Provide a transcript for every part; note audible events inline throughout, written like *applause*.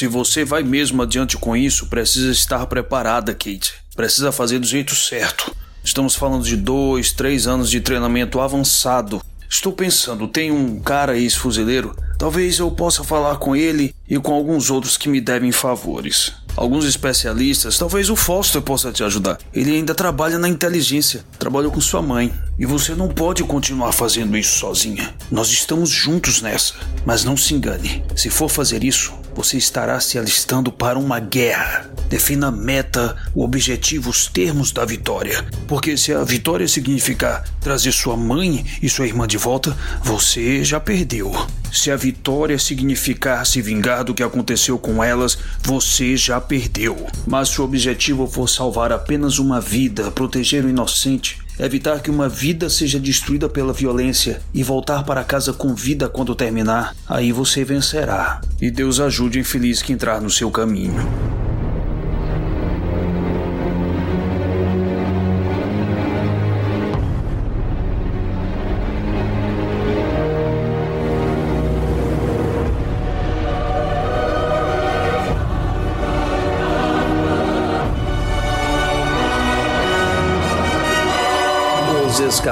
Se você vai mesmo adiante com isso, precisa estar preparada, Kate. Precisa fazer do jeito certo. Estamos falando de dois, três anos de treinamento avançado. Estou pensando, tem um cara ex-fuzileiro? Talvez eu possa falar com ele e com alguns outros que me devem favores. Alguns especialistas, talvez o Foster possa te ajudar. Ele ainda trabalha na inteligência, trabalhou com sua mãe. E você não pode continuar fazendo isso sozinha. Nós estamos juntos nessa. Mas não se engane: se for fazer isso, você estará se alistando para uma guerra. Defina a meta, o objetivo, os termos da vitória. Porque se a vitória significar trazer sua mãe e sua irmã de volta, você já perdeu. Se a vitória significar se vingar do que aconteceu com elas, você já perdeu. Mas se o objetivo for salvar apenas uma vida, proteger o inocente, evitar que uma vida seja destruída pela violência e voltar para casa com vida quando terminar, aí você vencerá. E Deus ajude o infeliz que entrar no seu caminho.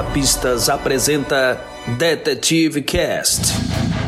Escapistas apresenta Detetive Cast.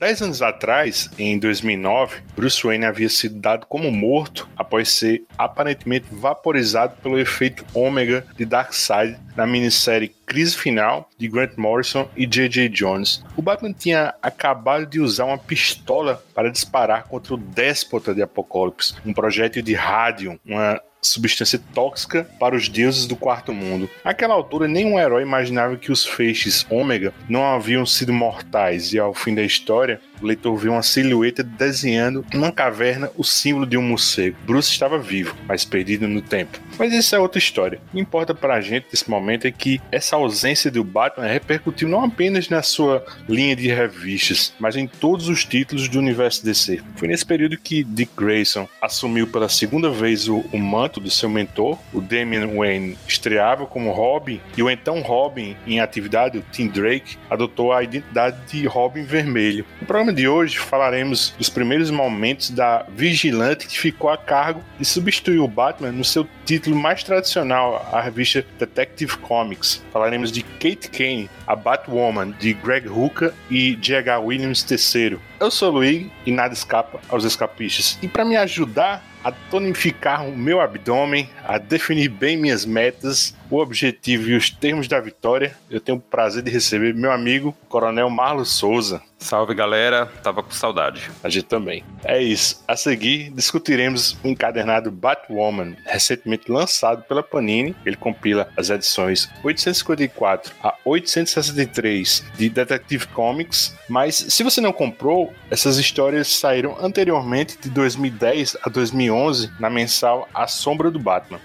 Dez anos atrás, em 2009, Bruce Wayne havia sido dado como morto após ser aparentemente vaporizado pelo efeito ômega de Darkseid na minissérie Crise Final de Grant Morrison e J.J. Jones. O Batman tinha acabado de usar uma pistola para disparar contra o déspota de Apocalipse, um projétil de rádio, uma substância tóxica para os deuses do quarto mundo. Naquela altura, nenhum herói imaginava que os feixes ômega não haviam sido mortais e ao fim da história, o leitor vê uma silhueta desenhando numa caverna o símbolo de um morcego. Bruce estava vivo, mas perdido no tempo. Mas isso é outra história. O que importa para a gente nesse momento é que essa ausência do Batman repercutiu não apenas na sua linha de revistas, mas em todos os títulos do universo DC. Foi nesse período que Dick Grayson assumiu pela segunda vez o, o manto do seu mentor, o Damian Wayne estreava como Robin e o então Robin em atividade, o Tim Drake, adotou a identidade de Robin Vermelho. O programa programa de hoje falaremos dos primeiros momentos da vigilante que ficou a cargo de substituir o Batman no seu título mais tradicional, a revista Detective Comics. Falaremos de Kate Kane, a Batwoman de Greg Hooker e J.H. Williams III. Eu sou o Luiz e nada escapa aos escapistas. E para me ajudar a tonificar o meu abdômen, a definir bem minhas metas, o objetivo e os termos da vitória, eu tenho o prazer de receber meu amigo, Coronel Marlos Souza. Salve galera, tava com saudade. A gente também. É isso. A seguir, discutiremos o encadernado Batwoman, recentemente lançado pela Panini. Ele compila as edições 854 a 863 de Detective Comics. Mas se você não comprou, essas histórias saíram anteriormente de 2010 a 2011 na mensal A Sombra do Batman.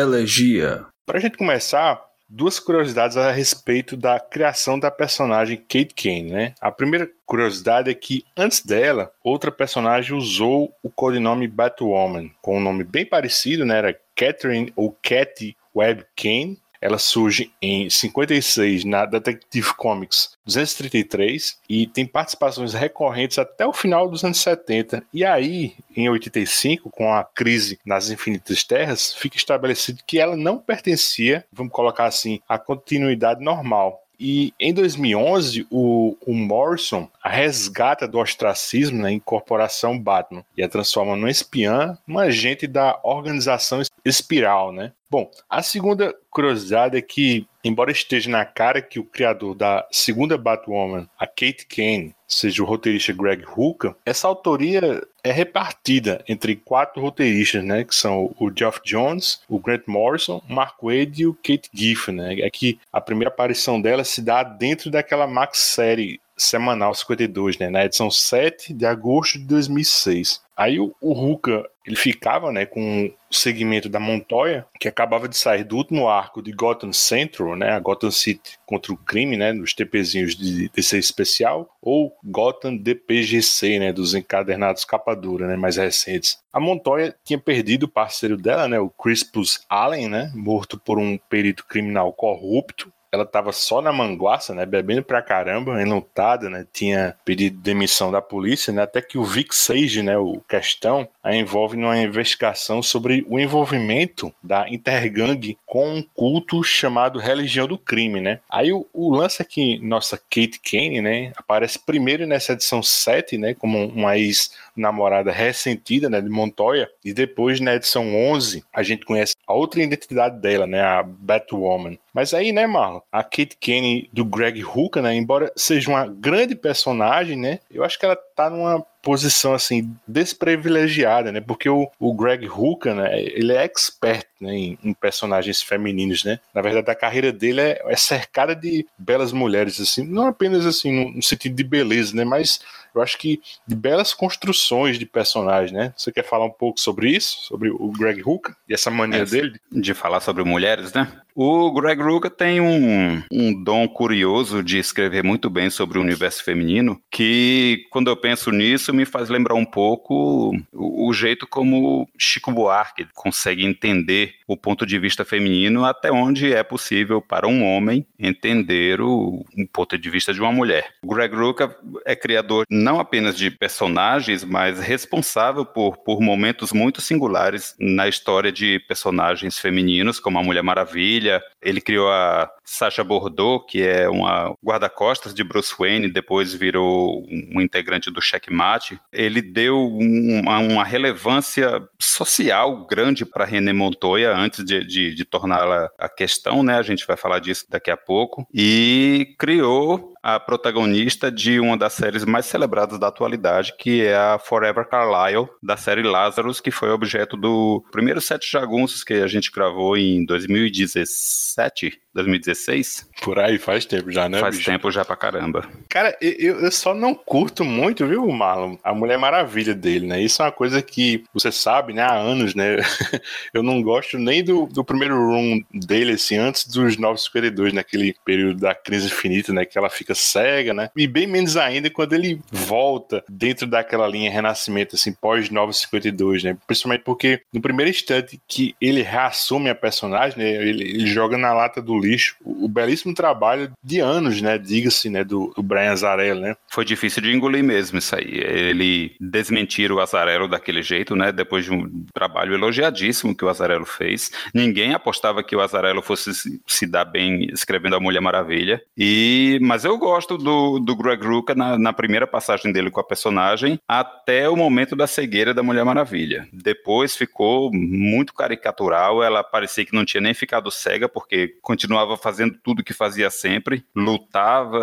Elegia. Para a gente começar, duas curiosidades a respeito da criação da personagem Kate Kane, né? A primeira curiosidade é que antes dela, outra personagem usou o codinome Batwoman, com um nome bem parecido, né? Era Catherine ou Cathy Webb Kane, ela surge em 56 na Detective Comics 233 e tem participações recorrentes até o final dos anos 70. E aí, em 85, com a crise nas Infinitas Terras, fica estabelecido que ela não pertencia, vamos colocar assim, à continuidade normal. E em 2011, o, o Morrison a resgata do ostracismo na incorporação Batman e a transforma numa espiã, uma agente da organização Espiral, né? Bom, a segunda curiosidade é que, embora esteja na cara que o criador da segunda Batwoman, a Kate Kane, seja o roteirista Greg Hooker, essa autoria é repartida entre quatro roteiristas, né, que são o Geoff Jones, o Grant Morrison, o Mark Wade e o Kate Giffen, né? É que a primeira aparição dela se dá dentro daquela max série semanal 52, né, na edição 7 de agosto de 2006. Aí o, o Ruka, ele ficava, né, com o segmento da Montoya, que acabava de sair do último arco de Gotham Central, né, a Gotham City contra o crime, né, nos TPzinhos de DC especial, ou Gotham DPGC, né, dos encadernados capa dura, né, mais recentes. A Montoya tinha perdido o parceiro dela, né, o Crispus Allen, né, morto por um perito criminal corrupto, ela estava só na manguaça, né, bebendo pra caramba, enlutada, né, tinha pedido demissão da polícia, né, até que o Vic Sage, né, o questão, envolve numa investigação sobre o envolvimento da Intergang com um culto chamado Religião do Crime, né. Aí o, o lance é que nossa Kate Kane, né, aparece primeiro nessa edição 7, né, como uma ex-namorada ressentida, né, de Montoya, e depois na edição 11 a gente conhece a outra identidade dela, né, a Batwoman. Mas aí, né, Marlon, a Kate Kane do Greg Hooker, né, embora seja uma grande personagem, né, eu acho que ela tá numa posição assim desprivilegiada, né? Porque o, o Greg Hooker, né, ele é expert né, em, em, personagens femininos, né? Na verdade, a carreira dele é, é cercada de belas mulheres, assim, não apenas assim no, no, sentido de beleza, né? Mas eu acho que de belas construções de personagens, né? Você quer falar um pouco sobre isso, sobre o Greg Hooker e essa mania é, dele de falar sobre mulheres, né? O Greg Rucka tem um, um dom curioso de escrever muito bem sobre o universo feminino, que quando eu penso nisso me faz lembrar um pouco o, o jeito como Chico Buarque consegue entender o ponto de vista feminino até onde é possível para um homem entender o, o ponto de vista de uma mulher. O Greg Rucka é criador não apenas de personagens, mas responsável por, por momentos muito singulares na história de personagens femininos, como a Mulher Maravilha, ele criou a Sasha Bordeaux, que é uma guarda-costas de Bruce Wayne, depois virou um integrante do Checkmate. Ele deu uma, uma relevância social grande para René Montoya antes de, de, de torná-la a questão, né? A gente vai falar disso daqui a pouco. E criou a protagonista de uma das séries mais celebradas da atualidade, que é a Forever Carlyle, da série Lazarus, que foi objeto do primeiro sete jagunços que a gente gravou em 2017, 2016. Por aí, faz tempo já, né? Faz bicho? tempo já pra caramba. Cara, eu, eu só não curto muito, viu, Marlon? A Mulher Maravilha dele, né? Isso é uma coisa que você sabe, né? Há anos, né? *laughs* eu não gosto nem do, do primeiro room dele, assim, antes dos 952, naquele período da crise infinita, né? Que ela fica cega, né? E bem menos ainda quando ele volta dentro daquela linha Renascimento, assim, pós-952, né? Principalmente porque no primeiro instante que ele reassume a personagem, né? Ele, ele joga na lata do lixo o, o belíssimo trabalho de anos, né? Diga-se, né? Do, do Brian Azarello, né? Foi difícil de engolir mesmo isso aí. Ele desmentir o Azarello daquele jeito, né? Depois de um trabalho elogiadíssimo que o Azarello fez. Ninguém apostava que o Azarello fosse se, dar bem escrevendo a Mulher Maravilha. E, mas eu gosto do, do Greg Rucka na, na primeira passagem dele com a personagem até o momento da cegueira da Mulher Maravilha. Depois ficou muito caricatural. Ela parecia que não tinha nem ficado cega porque continuava fazendo tudo que fazia sempre, lutava,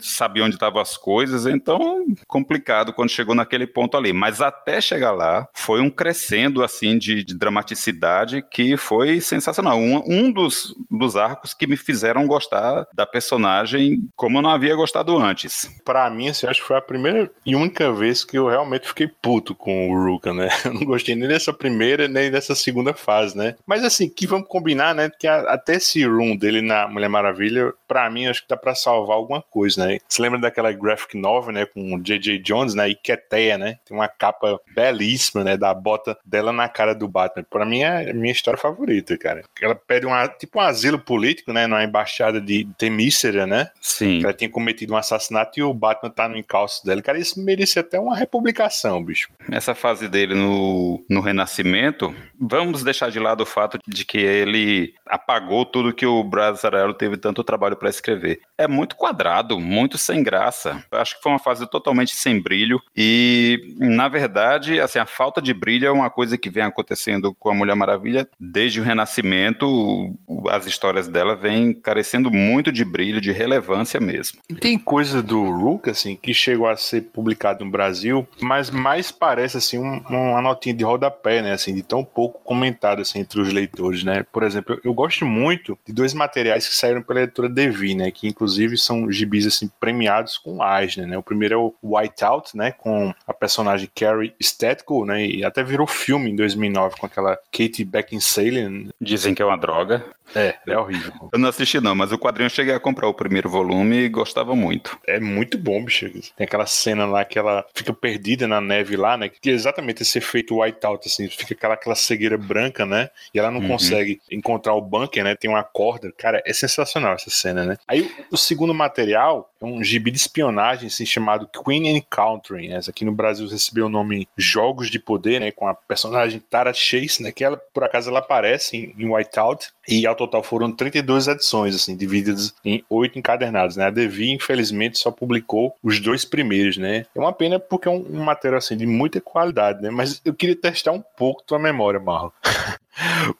sabia onde estavam as coisas, então complicado quando chegou naquele ponto ali. Mas até chegar lá, foi um crescendo assim de, de dramaticidade que foi sensacional. Um, um dos, dos arcos que me fizeram gostar da personagem como eu não havia gostado antes. Para mim, assim, acho que foi a primeira e única vez que eu realmente fiquei puto com o Ruka, né? *laughs* Eu não gostei nem dessa primeira, nem dessa segunda fase, né? Mas assim, que vamos combinar, né? Que até esse room dele na Mulher Maravilha, para mim, acho que dá para salvar alguma coisa, né? Você lembra daquela graphic novel, né, com o J.J. Jones, né, Iketeia, né? Tem uma capa belíssima, né, da bota dela na cara do Batman. Para mim é a minha história favorita, cara. Ela pede uma, tipo um asilo político, né, numa embaixada de Temícera, né? Sim. Ela tinha cometido um assassinato e o Batman tá no encalço dela. Cara, isso merecia até uma republicação, bicho. Essa fase dele no, no Renascimento, vamos deixar de lado o fato de que ele apagou tudo que o Brazzarello teve tanto trabalho para escrever. É muito quadrado, muito sem graça. Acho que foi uma fase totalmente sem brilho e, na verdade, assim, a falta de brilho é uma coisa que vem acontecendo com a Mulher Maravilha desde o Renascimento. As histórias dela vêm carecendo muito de brilho, de relevância infância mesmo. E tem coisa do Rook, assim, que chegou a ser publicado no Brasil, mas mais parece, assim, um, uma notinha de rodapé, né, assim, de tão pouco comentado, assim, entre os leitores, né. Por exemplo, eu, gosto muito de dois materiais que saíram pela editora Devi, né, que inclusive são gibis, assim, premiados com Eisner, né. O primeiro é o Whiteout, né, com personagem Carrie Statical, né, e até virou filme em 2009 com aquela Katie Beckinsale. Dizem que é uma droga. É, é horrível. Eu não assisti não, mas o quadrinho eu cheguei a comprar o primeiro volume e gostava muito. É muito bom, bicho. Tem aquela cena lá que ela fica perdida na neve lá, né? Que é exatamente esse efeito whiteout, assim. Fica aquela, aquela cegueira branca, né? E ela não uhum. consegue encontrar o bunker, né? Tem uma corda. Cara, é sensacional essa cena, né? Aí o, segundo material é um gibi de espionagem, assim, chamado Queen Encountering. Né? Essa aqui no Brasil recebeu o nome Jogos de Poder, né? Com a personagem Tara Chase, né? Que ela, por acaso, ela aparece em, em Whiteout. E ao total foram 32 edições, assim, divididas em oito encadernados, né? A Devi, infelizmente, só publicou os dois primeiros, né? É uma pena porque é um, um material, assim, de muita qualidade, né? Mas eu queria testar um pouco tua memória, Marlon. *laughs*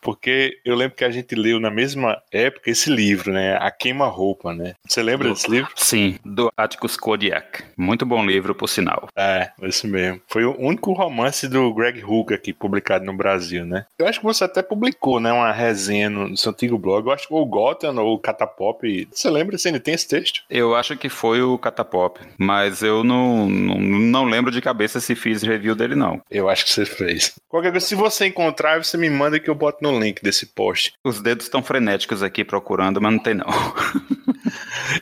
Porque eu lembro que a gente leu na mesma época esse livro, né? A Queima-Roupa, né? Você lembra do, desse livro? Sim, do Atticus Kodiak. Muito bom livro, por sinal. É, esse mesmo. Foi o único romance do Greg Hooker aqui publicado no Brasil, né? Eu acho que você até publicou, né? Uma resenha no seu antigo blog. Eu acho que o Gotham ou o Catapop. Você lembra se ainda tem esse texto? Eu acho que foi o Catapop, mas eu não, não, não lembro de cabeça se fiz review dele, não. Eu acho que você fez. Qualquer coisa, se você encontrar, você me manda que eu boto no link desse post. Os dedos estão frenéticos aqui procurando, mas não tem não. *laughs*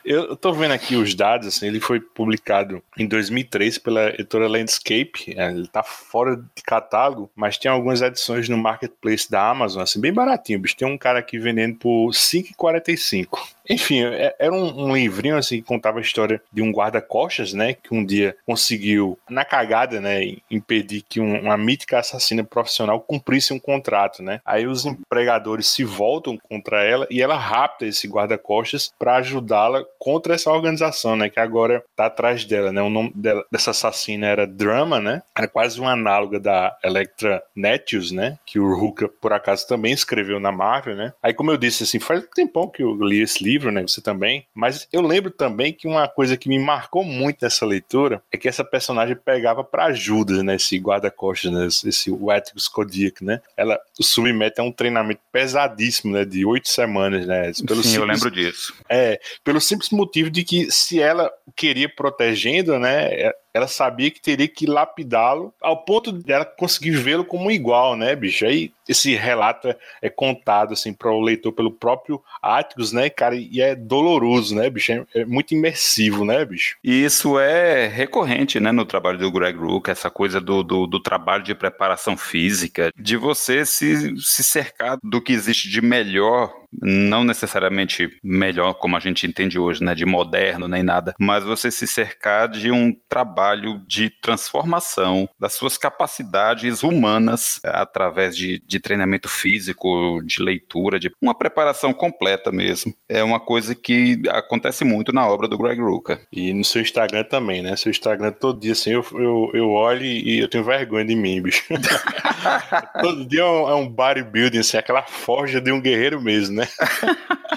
Eu tô vendo aqui os dados, assim, ele foi publicado em 2003 pela editora Landscape, é, ele tá fora de catálogo, mas tem algumas edições no marketplace da Amazon, assim, bem baratinho, bicho. Tem um cara aqui vendendo por 5,45. Enfim, é, era um, um, livrinho assim que contava a história de um guarda-costas, né, que um dia conseguiu, na cagada, né, impedir que um, uma mítica assassina profissional cumprisse um contrato, né. Aí os empregadores se voltam contra ela e ela rapta esse guarda-costas para ajudá-la contra essa organização, né, que agora tá atrás dela, né. O nome dela, dessa assassina era Drama, né. Era quase uma análoga da Electra Netius, né, que o Hooker por acaso também escreveu na Marvel, né. Aí como eu disse assim, faz um tempão que eu li esse livro né? Você também. Mas eu lembro também que uma coisa que me marcou muito nessa leitura é que essa personagem pegava para ajuda, né? Esse guarda-costas, né? Esse Wetkus Kodiak, né? Ela o submete a um treinamento pesadíssimo, né? De oito semanas, né? Pelo Sim, simples, eu lembro disso. É, pelo simples motivo de que se ela queria protegendo, né? Ela sabia que teria que lapidá-lo ao ponto dela conseguir vê-lo como igual, né, bicho? Aí esse relato é, é contado assim para o leitor pelo próprio Atticus, né, cara, e é doloroso, né, bicho? É, é, muito imersivo, né, bicho? E isso é recorrente, né, no trabalho do Greg Rook, essa coisa do, do, do, trabalho de preparação física, de você se, se cercar do que existe de melhor não necessariamente melhor como a gente entende hoje, né, de moderno nem nada, mas você se cercar de um trabalho de transformação das suas capacidades humanas é, através de, de treinamento físico, de leitura, de uma preparação completa mesmo. É uma coisa que acontece muito na obra do Greg Rucka. E no seu Instagram também, né? Seu Instagram todo dia assim, eu, eu, eu olho e eu tenho vergonha de mim, bicho. *laughs* todo dia é um, é um bodybuilding, assim, aquela forja de um guerreiro mesmo, né? *laughs*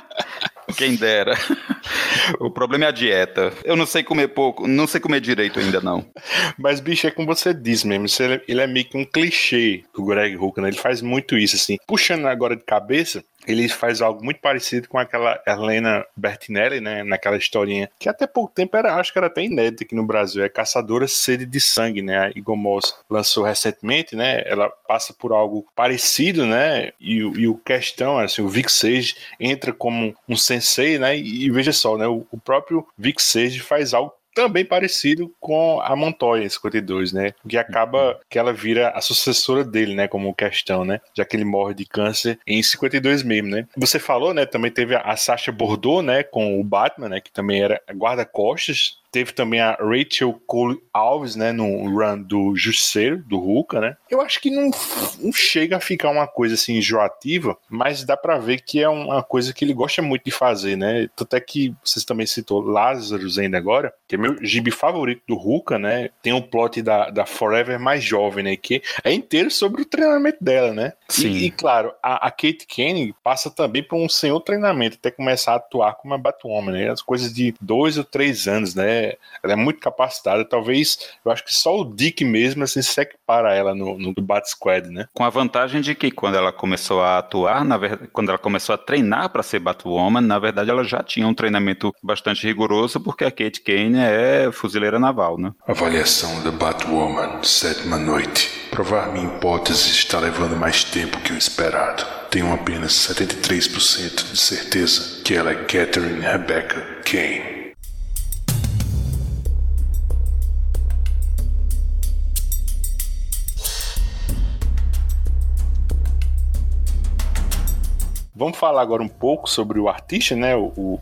Quem *laughs* dera. O problema é a dieta. Eu não sei comer pouco, não sei comer direito ainda não. Mas, bicho, é como você diz mesmo. Ele é meio que um clichê do Greg Hooker, né? Ele faz muito isso, assim. Puxando agora de cabeça, ele faz algo muito parecido com aquela Helena Bertinelli, né, naquela historinha, que até pouco tempo era, acho que era até inédita aqui no Brasil, é Caçadora Sede de Sangue, né, a Igor Moss lançou recentemente, né, ela passa por algo parecido, né, e, e o questão, assim, o Vic Sage entra como um sensei, né, e, e veja só, né, o, o próprio Vic Sage faz algo também parecido com a Montoya em 52, né? Que acaba que ela vira a sucessora dele, né? Como questão, né? Já que ele morre de câncer em 52 mesmo, né? Você falou, né? Também teve a Sasha Bordeaux, né? Com o Batman, né? Que também era guarda-costas Teve também a Rachel Cole Alves, né, no run do Justiceiro, do Hulk, né? Eu acho que não, não chega a ficar uma coisa assim enjoativa, mas dá para ver que é uma coisa que ele gosta muito de fazer, né? Tanto é que vocês também citou Lazarus ainda agora, que é meu gibi favorito do Hulk, né? Tem um plot da, da Forever mais jovem, né? Que é inteiro sobre o treinamento dela, né? Sim. E, e claro, a, a Kate Kenny passa também por um senhor treinamento até começar a atuar como uma Batwoman, né? As coisas de dois ou três anos, né? Ela é muito capacitada. Talvez, eu acho que só o Dick mesmo assim, se equipara a ela no, no Bat Squad, né? Com a vantagem de que quando ela começou a atuar, na verdade, quando ela começou a treinar para ser Batwoman, na verdade ela já tinha um treinamento bastante rigoroso, porque a Kate Kane é fuzileira naval, né? Avaliação da Batwoman, sétima noite. Provar minha hipótese está levando mais tempo que o esperado. Tenho apenas 73% de certeza que ela é Catherine Rebecca Kane. Vamos falar agora um pouco sobre o artista, né? O, o.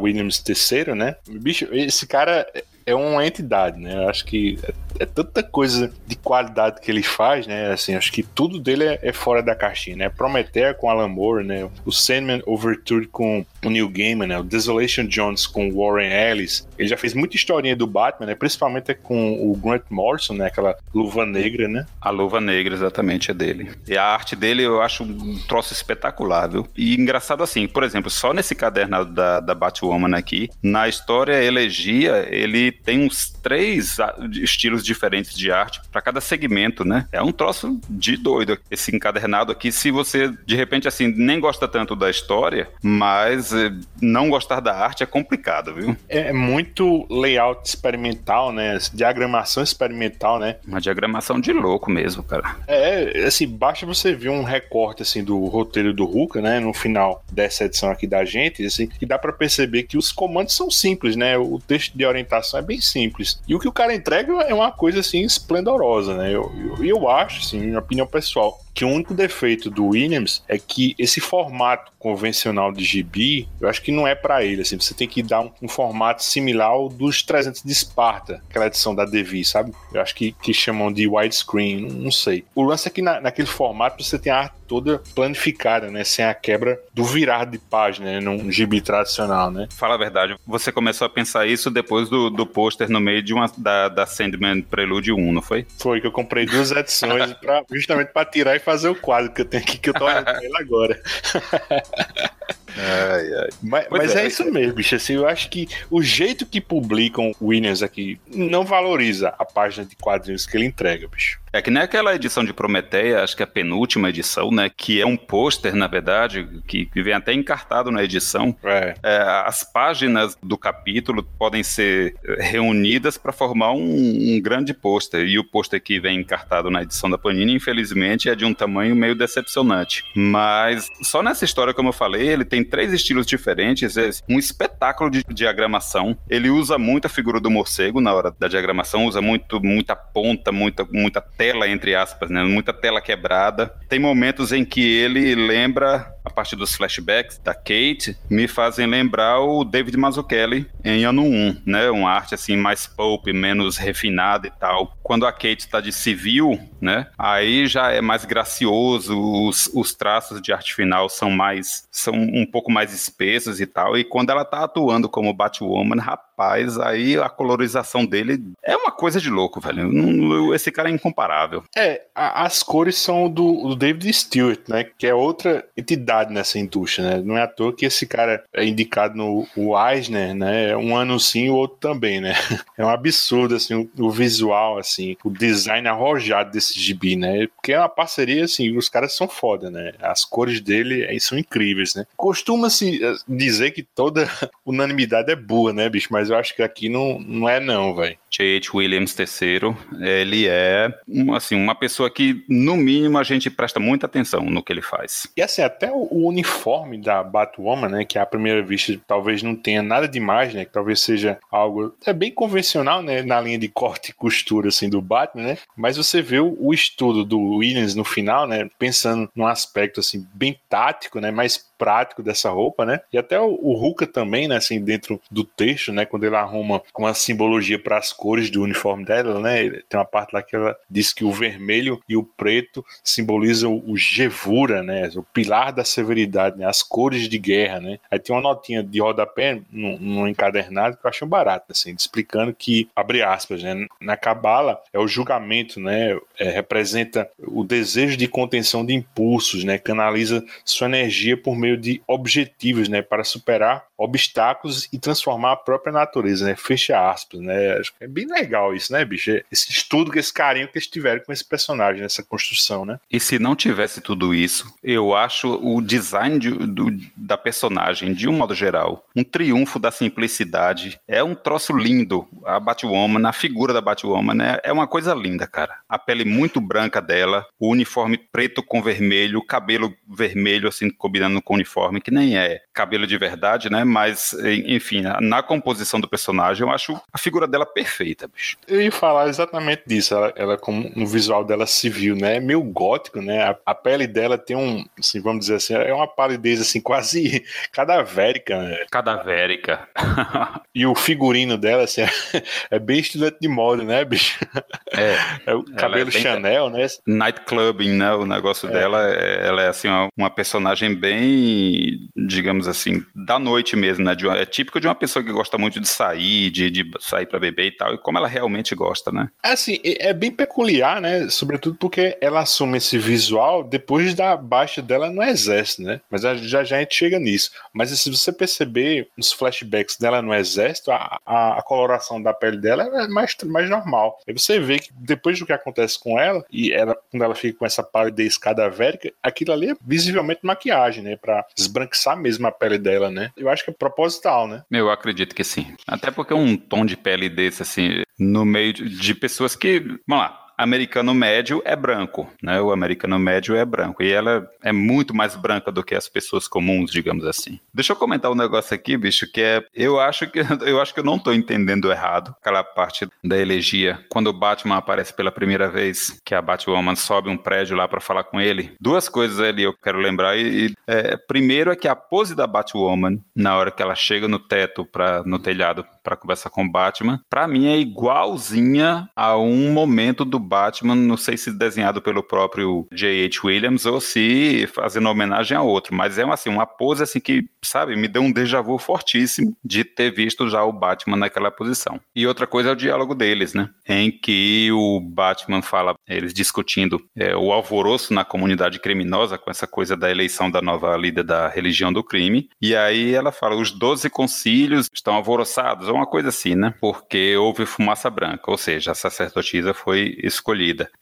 Williams III, né? Bicho, esse cara é uma entidade, né? Eu acho que é, é, tanta coisa de qualidade que ele faz, né? Assim, acho que tudo dele é, é fora da caixinha, né? Prometheus com Alan Moore, né? O Sandman Overture com o Neil Gaiman, né? O Desolation Jones com Warren Ellis. Ele já fez muita historinha do Batman, né? Principalmente com o Grant Morrison, né? Aquela luva negra, né? A luva negra, exatamente, é dele. E a arte dele eu acho um troço espetacular, viu? E engraçado assim, por exemplo, só nesse cadernado da, da Batwoman aqui, na história Elegia, ele tem uns três estilos diferentes de arte para cada segmento, né? É um troço de doido esse encadernado aqui. Se você, de repente, assim, nem gosta tanto da história, mas eh, não gostar da arte é complicado, viu? É muito layout experimental, né? Diagramação experimental, né? Uma diagramação de louco mesmo, cara. É, assim, basta você ver um recorte, assim, do roteiro do Hulk, né? No final dessa edição aqui da gente, assim, que dá para perceber que os comandos são simples, né? O texto de orientação é bem simples. E o que o cara entrega é uma coisa assim esplendorosa, né? Eu, eu, eu acho, assim, minha opinião pessoal, que o único defeito do Williams é que esse formato convencional de gibi, eu acho que não é para ele, assim, você tem que dar um, um, formato similar ao dos 300 de Esparta, aquela edição da Devi, sabe? Eu acho que, que chamam de widescreen, não, sei. O lance é que na, naquele formato você tem a arte toda planificada, né, sem a quebra do virar de página, né, num gibi tradicional, né? Fala a verdade, você começou a pensar isso depois do, do pôster no meio de uma da, da Sandman Prelude 1, não foi? Foi que eu comprei duas edições pra, justamente para tirar e fazer o quadro que eu tenho aqui, que eu tô olhando ele agora. *laughs* Ai, ai. Mas, mas é, é, isso mesmo, bicho. Assim, eu acho que o jeito que publicam Williams aqui não valoriza a página de quadrinhos que ele entrega, bicho. É que nem aquela edição de Prometeia, acho que é a penúltima edição, né? Que é um pôster, na verdade, que, que vem até encartado na edição. É. É, as páginas do capítulo podem ser reunidas para formar um, um grande pôster. E o pôster que vem encartado na edição da Panini, infelizmente, é de um tamanho meio decepcionante. Mas só nessa história, como eu falei, ele tem três estilos diferentes, é um espetáculo de diagramação. Ele usa muito a figura do morcego na hora da diagramação, usa muito, muita ponta, muita, muita tela, entre aspas, né? Muita tela quebrada. Tem momentos em que ele lembra, a partir dos flashbacks da Kate, me fazem lembrar o David Mazzucchelli em ano 1, né? Uma arte assim mais pulp, menos refinada e tal. Quando a Kate está de civil, né? Aí já é mais gracioso, os, os traços de arte final são mais são um pouco mais espessos e tal. E quando ela tá atuando como Batwoman, rapaz, aí a colorização dele é uma coisa de louco, velho. Esse cara é incomparável. É, as cores são do, do, David Stewart, né? Que é outra entidade nessa indústria, né? Não é à toa que esse cara é indicado no o Eisner, né? Um ano sim, o outro também, né? *laughs* É um absurdo, assim, o, o visual, assim, o design arrojado desse gibi, né? Porque é uma parceria, assim, os caras são foda, né? As cores dele é, são incríveis, né? Costuma-se eh, dizer que toda *laughs* unanimidade é boa, né, bicho? Mas eu acho que aqui não, não é não, velho. J.H. Williams III, ele é assim, uma pessoa que, no mínimo, a gente presta muita atenção no que ele faz. E assim, até o, uniforme da Batwoman, né, que à primeira vista talvez não tenha nada demais, né, que talvez seja algo é bem convencional, né, na linha de corte e costura, assim, do Batman, né, mas você vê o, estudo do Williams no final, né, pensando num aspecto, assim, bem tático, né, mais prático dessa roupa, né? E até o, o Ruka também, né? Assim, dentro do texto, né? Quando ele arruma uma simbologia para as cores do uniforme dela, né? Tem uma parte lá que ela diz que o vermelho e o preto simbolizam o Gevura, né? O pilar da severidade, né? As cores de guerra, né? Aí tem uma notinha de rodapé no, no encadernado que eu acho barato, assim, explicando que, abre aspas, né? Na Cabala é o julgamento, né? É, representa o desejo de contenção de impulsos, né? Canaliza sua energia por meio de objetivos, né? Para superar obstáculos e transformar a própria natureza, né? Fecha aspas, né? Acho que é bem legal isso, né, bicho? Esse estudo, esse carinho que eles tiveram com esse personagem, essa construção, né? E se não tivesse tudo isso, eu acho o design de, do, da personagem, de um modo geral, um triunfo da simplicidade. É um troço lindo. A Batwoman, a figura da Batwoman, né? É uma coisa linda, cara. A pele muito branca dela, o uniforme preto com vermelho, o cabelo vermelho, assim, combinando com o uniforme, que nem é cabelo de verdade, né? Mas, enfim, na composição do personagem, eu acho a figura dela perfeita, bicho. Eu ia falar exatamente disso. Ela, ela como no visual dela civil, né? É meio gótico, né? A, a, pele dela tem um, assim, vamos dizer assim, é uma palidez assim quase *laughs* cadavérica. Né? Cadavérica. *laughs* e o figurino dela, assim, *laughs* é, bem estudante de moda, né, bicho? É. é o cabelo é Chanel, né? Nightclubbing, né? O negócio é. dela, é, ela é assim, uma, uma personagem bem, digamos assim, da noite mesmo, né? Uma, é típico de uma pessoa que gosta muito de sair, de, de sair para beber e tal, e como ela realmente gosta, né? É assim, é bem peculiar, né? Sobretudo porque ela assume esse visual depois da baixa dela no exército, né? Mas já já a gente chega nisso. Mas se você perceber os flashbacks dela no exército, a, a, a coloração da pele dela é mais, mais normal. Aí você vê que depois do que acontece com ela, e ela, quando ela fica com essa palidez cadavérica, aquilo ali é visivelmente maquiagem, né? Pra esbranquiçar mesmo a pele dela, né? Eu acho que é proposital, né? Eu acredito que sim. Até porque um tom de pele desse, assim, no meio de pessoas que. Vamos lá, americano médio é branco, né? O americano médio é branco. E ela é muito mais branca do que as pessoas comuns, digamos assim. Deixa eu comentar um negócio aqui, bicho, que é. Eu acho que *laughs* eu acho que eu não tô entendendo errado aquela parte da elegia. Quando o Batman aparece pela primeira vez, que a Batwoman sobe um prédio lá para falar com ele. Duas coisas ali eu quero lembrar. E, é, primeiro é que a pose da Batwoman, na hora que ela chega no teto, pra, no telhado, para conversar com o Batman, para mim é igualzinha a um momento do Batman, não sei se desenhado pelo próprio J.H. Williams ou se fazendo homenagem a outro, mas é assim, uma pose assim que, sabe, me deu um déjà vu fortíssimo de ter visto já o Batman naquela posição. E outra coisa é o diálogo deles, né? Em que o Batman fala, eles discutindo é, o alvoroço na comunidade criminosa com essa coisa da eleição da nova líder da religião do crime, e aí ela fala, os 12 concílios estão alvoroçados, ou uma coisa assim, né? Porque houve fumaça branca, ou seja, a sacerdotisa foi escolhida.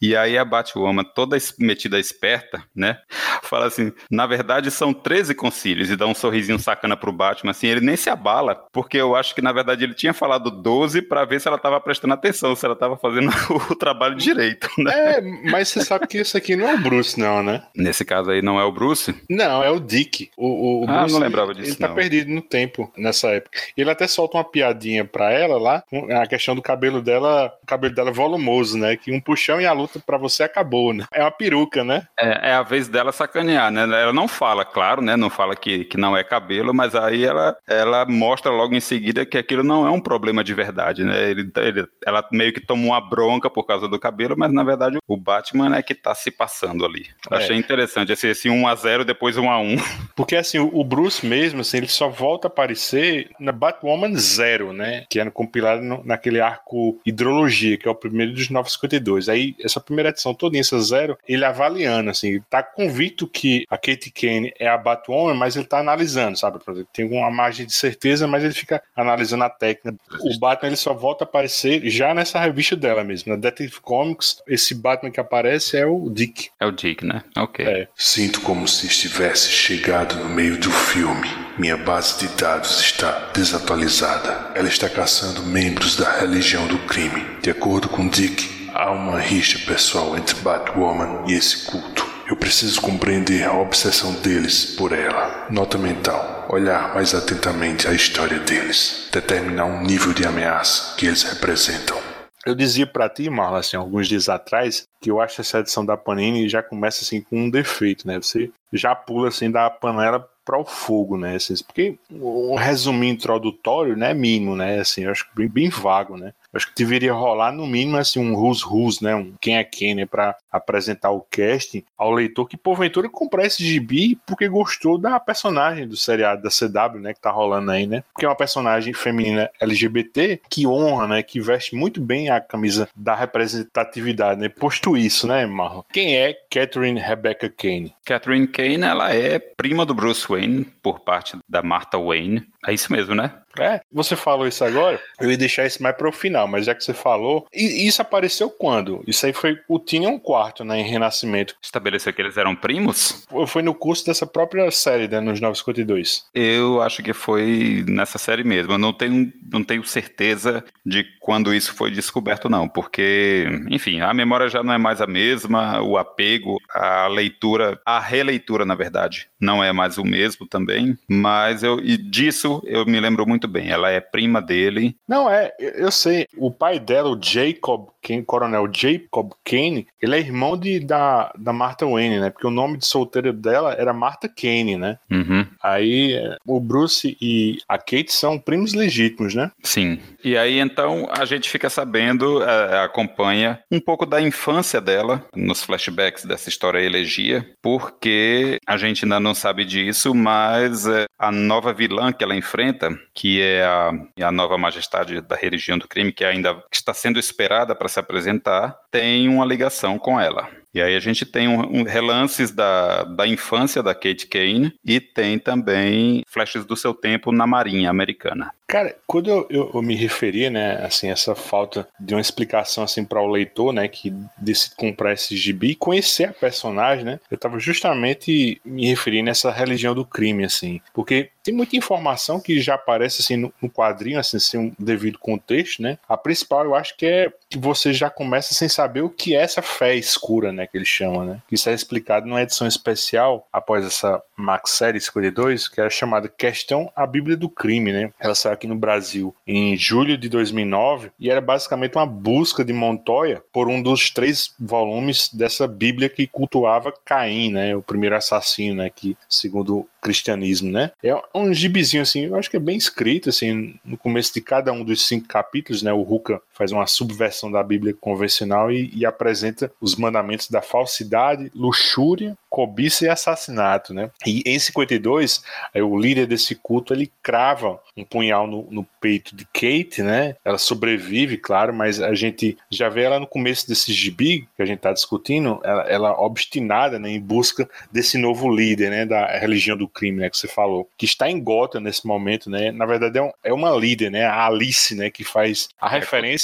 E aí a Batwoman, toda metida esperta, né? *laughs* Fala assim: na verdade são 13 concílios, e dá um sorrisinho sacana pro Batman, assim, ele nem se abala, porque eu acho que na verdade ele tinha falado 12 para ver se ela tava prestando atenção, se ela tava fazendo *laughs* o trabalho direito, né? É, mas você sabe que isso aqui não é o Bruce, não, né? Nesse caso aí não é o Bruce? Não, é o Dick. O, o, ah, Bruce, não lembrava disso. Ele tá não. perdido no tempo nessa época. Ele até solta uma piadinha pra ela lá, a questão do cabelo dela, o cabelo dela é volumoso, né? Que um puxão e a luta para você acabou, né? É uma peruca, né? É, é, a vez dela sacanear, né? Ela não fala, claro, né? Não fala que, que não é cabelo, mas aí ela, ela mostra logo em seguida que aquilo não é um problema de verdade, né? Ele, ele, ela meio que toma uma bronca por causa do cabelo, mas na verdade o Batman é que tá se passando ali. É. Achei interessante esse, esse 1x0, depois 1x1. *laughs* Porque assim, o Bruce mesmo, assim, ele só volta a aparecer na Batwoman Zero, né? Que é compilado no, naquele arco Hidrologia, que é o primeiro dos 952. Aí essa primeira edição toda essa zero, ele avaliando, assim, tá convicto que a Kate Kane é a Batwoman, mas ele tá analisando, sabe? Tem uma margem de certeza, mas ele fica analisando a técnica. O Batman ele só volta a aparecer já nessa revista dela mesmo, na Detective Comics. Esse Batman que aparece é o Dick. É o Dick, né? Ok. É. Sinto como se estivesse chegado no meio do filme. Minha base de dados está desatualizada. Ela está caçando membros da religião do crime. De acordo com Dick, Há uma rixa pessoal entre Batwoman e esse culto. Eu preciso compreender a obsessão deles por ela. Nota mental: olhar mais atentamente a história deles, determinar um nível de ameaça que eles representam. Eu dizia para ti, Marla, assim, alguns dias atrás, que eu acho essa edição da Panini já começa assim com um defeito, né? Você já pula assim da panela para o fogo, né? Assim, porque um resuminho introdutório, né, mínimo, né? Assim, eu acho bem, bem vago, né? Acho que deveria rolar no mínimo assim um who's who's, né? Um quem é quem, né? Para apresentar o casting ao leitor que porventura comprar esse gibi porque gostou da personagem do seriado da CW, né, que tá rolando aí, né? Porque é uma personagem feminina LGBT que honra, né, que veste muito bem a camisa da representatividade, né? Posto isso, né, Marlon? Quem é Catherine Rebecca Kane? Catherine Kane, ela é prima do Bruce Wayne por parte da Martha Wayne. É isso mesmo, né? É, você falou isso agora, eu ia deixar isso mais pro final, mas já que você falou, e isso apareceu quando? Isso aí foi o Tinha 4 IV, né, em Renascimento. Estabeleceu que eles eram primos? Foi no curso dessa própria série, né, nos 952. Eu acho que foi nessa série mesmo. Eu não tenho, não tenho certeza de quando isso foi descoberto, não, porque, enfim, a memória já não é mais a mesma, o apego, a leitura, a releitura, na verdade, não é mais o mesmo também, mas eu, e disso eu me lembro muito bem. Ela é prima dele. Não, é, eu sei. O pai dela, o Jacob quem, coronel Jacob Kane, ele é irmão de, da, da Martha Wayne, né? Porque o nome de solteira dela era Martha Kane, né? Uhum. Aí o Bruce e a Kate são primos legítimos, né? Sim. E aí então a gente fica sabendo, é, acompanha um pouco da infância dela nos flashbacks dessa história elegia, porque a gente ainda não sabe disso, mas é, a nova vilã que ela enfrenta, que é a, a nova majestade da religião do crime, que ainda está sendo esperada para se apresentar, tem uma ligação com ela. E aí a gente tem um, um, relances da, da infância da Kate Kane e tem também flashes do seu tempo na Marinha Americana. Cara, quando eu, eu, eu me referia, né, assim, essa falta de uma explicação, assim, para o leitor, né, que decide comprar esse gibi e conhecer a personagem, né, eu tava justamente me referindo a essa religião do crime, assim, porque tem muita informação que já aparece, assim, no, quadrinho, assim, sem um devido contexto, né, a principal eu acho que é que você já começa sem saber o que é essa fé escura, né, que ele chama, né, isso é explicado numa edição especial após essa Max Série 52, que era chamada Questão a Bíblia do Crime, né, ela saiu aqui no Brasil em julho de 2009 e era basicamente uma busca de Montoya por um dos três volumes dessa Bíblia que cultuava Caim, né, o primeiro assassino, né, que segundo cristianismo, né? É um gibizinho assim, eu acho que é bem escrito assim, no começo de cada um dos cinco capítulos, né? O Ruka faz uma subversão da Bíblia convencional e, e apresenta os mandamentos da falsidade, luxúria, cobiça e assassinato, né? E em 52, aí, o líder desse culto ele crava um punhal no, no, peito de Kate, né? Ela sobrevive, claro, mas a gente já vê ela no começo desse gibi que a gente tá discutindo, ela, ela obstinada, né, em busca desse novo líder, né, da religião do crime, né, que você falou, que está em Gotham nesse momento, né, na verdade é, um, é uma líder, né, a Alice, né, que faz a é,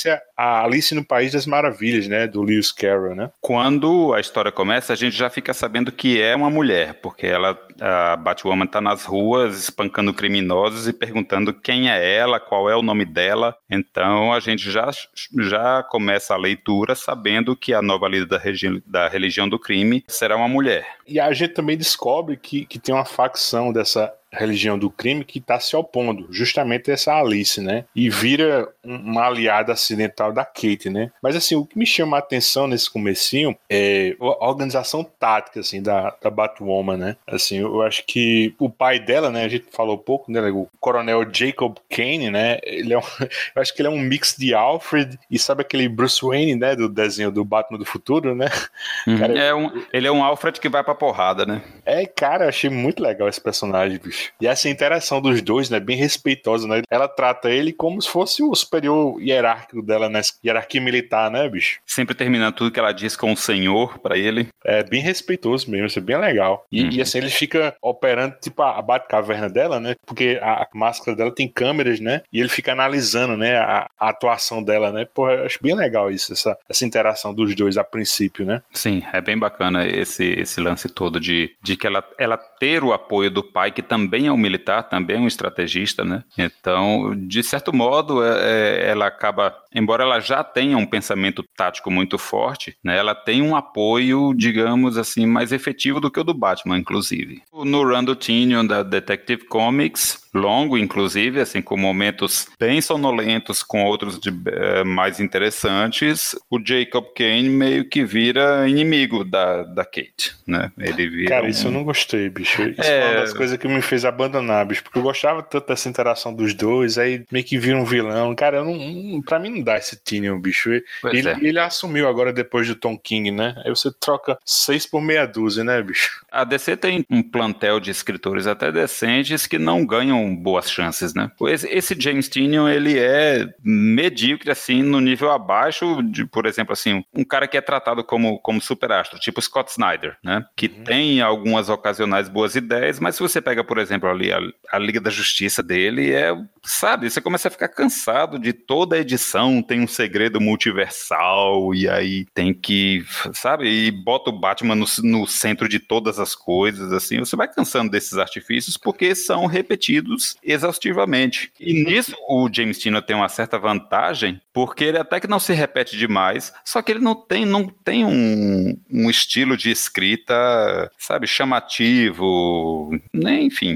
referência a Alice no País das Maravilhas, né, do Lewis Carroll, né. Quando a história começa, a gente já fica sabendo que é uma mulher, porque ela, a Batwoman tá nas ruas espancando criminosos e perguntando quem é ela, qual é o nome dela, então a gente já, já começa a leitura sabendo que a nova líder da, da religião do crime será uma mulher. E a gente também descobre que, que tem uma facção dessa religião do crime que está se opondo, justamente essa Alice, né? E vira uma aliada acidental da Kate, né? Mas assim, o que me chama a atenção nesse comecinho é a organização tática, assim, da, da Batwoman, né? Assim, eu acho que o pai dela, né? A gente falou pouco, né? O coronel Jacob Kane, né? Ele é um, *laughs* eu acho que ele é um mix de Alfred e sabe aquele Bruce Wayne, né? Do desenho do Batman do Futuro, né? Uhum. Cara, é um, ele é um Alfred que vai pra porrada, né? É, cara, eu achei muito legal esse personagem, bicho. E essa interação dos dois, né, bem respeitosa, né? Ela trata ele como se fosse o superior hierárquico dela nessa hierarquia militar, né, bicho? Sempre terminando tudo que ela diz com o senhor para ele. É bem respeitoso mesmo, isso é bem legal. E, uhum. e assim, ele fica operando, tipo, a, bate-caverna dela, né? Porque a, a, máscara dela tem câmeras, né? E ele fica analisando, né, a, a atuação dela, né? Pô, eu acho bem legal isso, essa, essa interação dos dois a princípio, né? Sim, é bem bacana esse, esse lance todo de, de que ela, ela ter o apoio do pai, que também também é um militar, também é um estrategista, né? Então, de certo modo, é, é, ela acaba, embora ela já tenha um pensamento tático muito forte, né? Ela tem um apoio, digamos assim, mais efetivo do que o do Batman, inclusive. No run do Tinion da Detective Comics, longo, inclusive, assim, com momentos bem sonolentos, com outros de, é, mais interessantes, o Jacob Kane meio que vira inimigo da, da Kate, né? Ele vira Cara, um... isso eu não gostei, bicho. Isso é... é uma das coisas que me fez abandonar, bicho, porque eu gostava tanto dessa interação dos dois, aí meio que vira um vilão. Cara, eu não, pra mim não dá esse Tinion, bicho. Ele, é. ele assumiu agora depois do Tom King, né? Aí você troca seis por meia dúzia, né, bicho? A DC tem um plantel de escritores até decentes que não ganham boas chances, né? Esse, esse James Tinion, ele é medíocre, assim, no nível abaixo de, por exemplo, assim, um cara que é tratado como, como superastro, tipo Scott Snyder, né? Que uhum. tem algumas ocasionais boas ideias, mas se você pega, por exemplo, ali a, a Liga da Justiça dele, é, sabe, você começa a ficar cansado de toda edição, tem um segredo multiversal, e aí tem que, sabe, e bota o Batman no, no centro de todas as coisas, assim, você vai cansando desses artifícios porque são repetidos exaustivamente. E nisso o James Tino tem uma certa vantagem, porque ele até que não se repete demais, só que ele não tem, não tem um, um estilo de escrita, sabe, chamativo, né, enfim.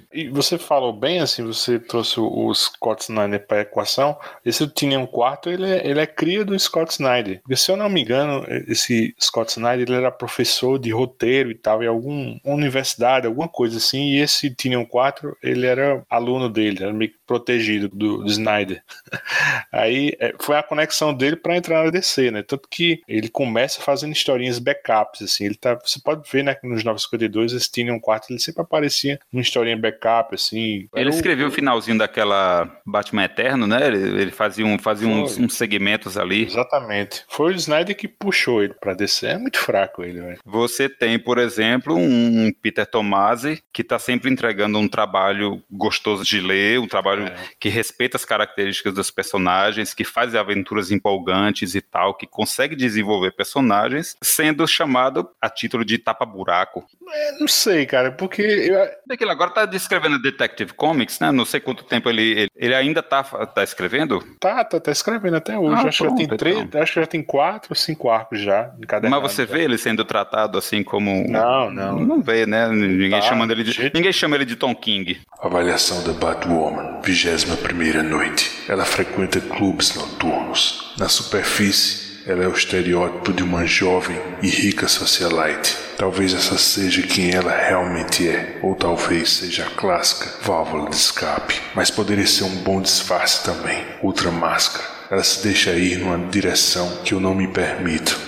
E você falou bem, assim, você trouxe o Scott Snyder para a equação, esse Tinian quarto, ele é, ele é cria do Scott Snyder. Se eu não me engano, esse Scott Snyder, ele era professor de roteiro e tal, em alguma universidade, alguma coisa assim, e esse Tinian 4, ele era aluno dele, era meio que protegido do, do Snyder. *laughs* Aí é, foi a conexão dele para entrar na DC, né? Tanto que ele começa fazendo historinhas backups, assim. Ele tá, você pode ver, né, que nos 952 esse Tinion 4 ele sempre aparecia numa historinha backup, assim. Ele escreveu o finalzinho daquela Batman Eterno, né? Ele, ele fazia, um, fazia uns, uns, segmentos ali. Exatamente. Foi o Snyder que puxou ele para DC. É muito fraco ele, velho. Você tem, por exemplo, um Peter Tomasi que tá sempre entregando um trabalho gostoso de ler, um trabalho é. que respeita as características dos personagens, que faz aventuras empolgantes e tal, que consegue desenvolver personagens, sendo chamado a título de tapa-buraco. É, não sei, cara, porque. Eu... Daquele agora tá descrevendo Detective Comics, né? Não sei quanto tempo ele. Ele, ele ainda tá, tá escrevendo? Tá, tá, tá escrevendo até hoje. Ah, acho, pronto, que já tem três, então. acho que já tem quatro ou cinco arcos já. Mas você já. vê ele sendo tratado assim como. Não, não. Não vê, né? Ninguém, tá, chamando ele de, ninguém chama ele de Tom King. Avaliação da Batwoman, 21 primeira noite. Ela frequenta clubes noturnos. Na superfície, ela é o estereótipo de uma jovem e rica socialite. Talvez essa seja quem ela realmente é, ou talvez seja a clássica válvula de escape, mas poderia ser um bom disfarce também, outra máscara. Ela se deixa ir numa direção que eu não me permito.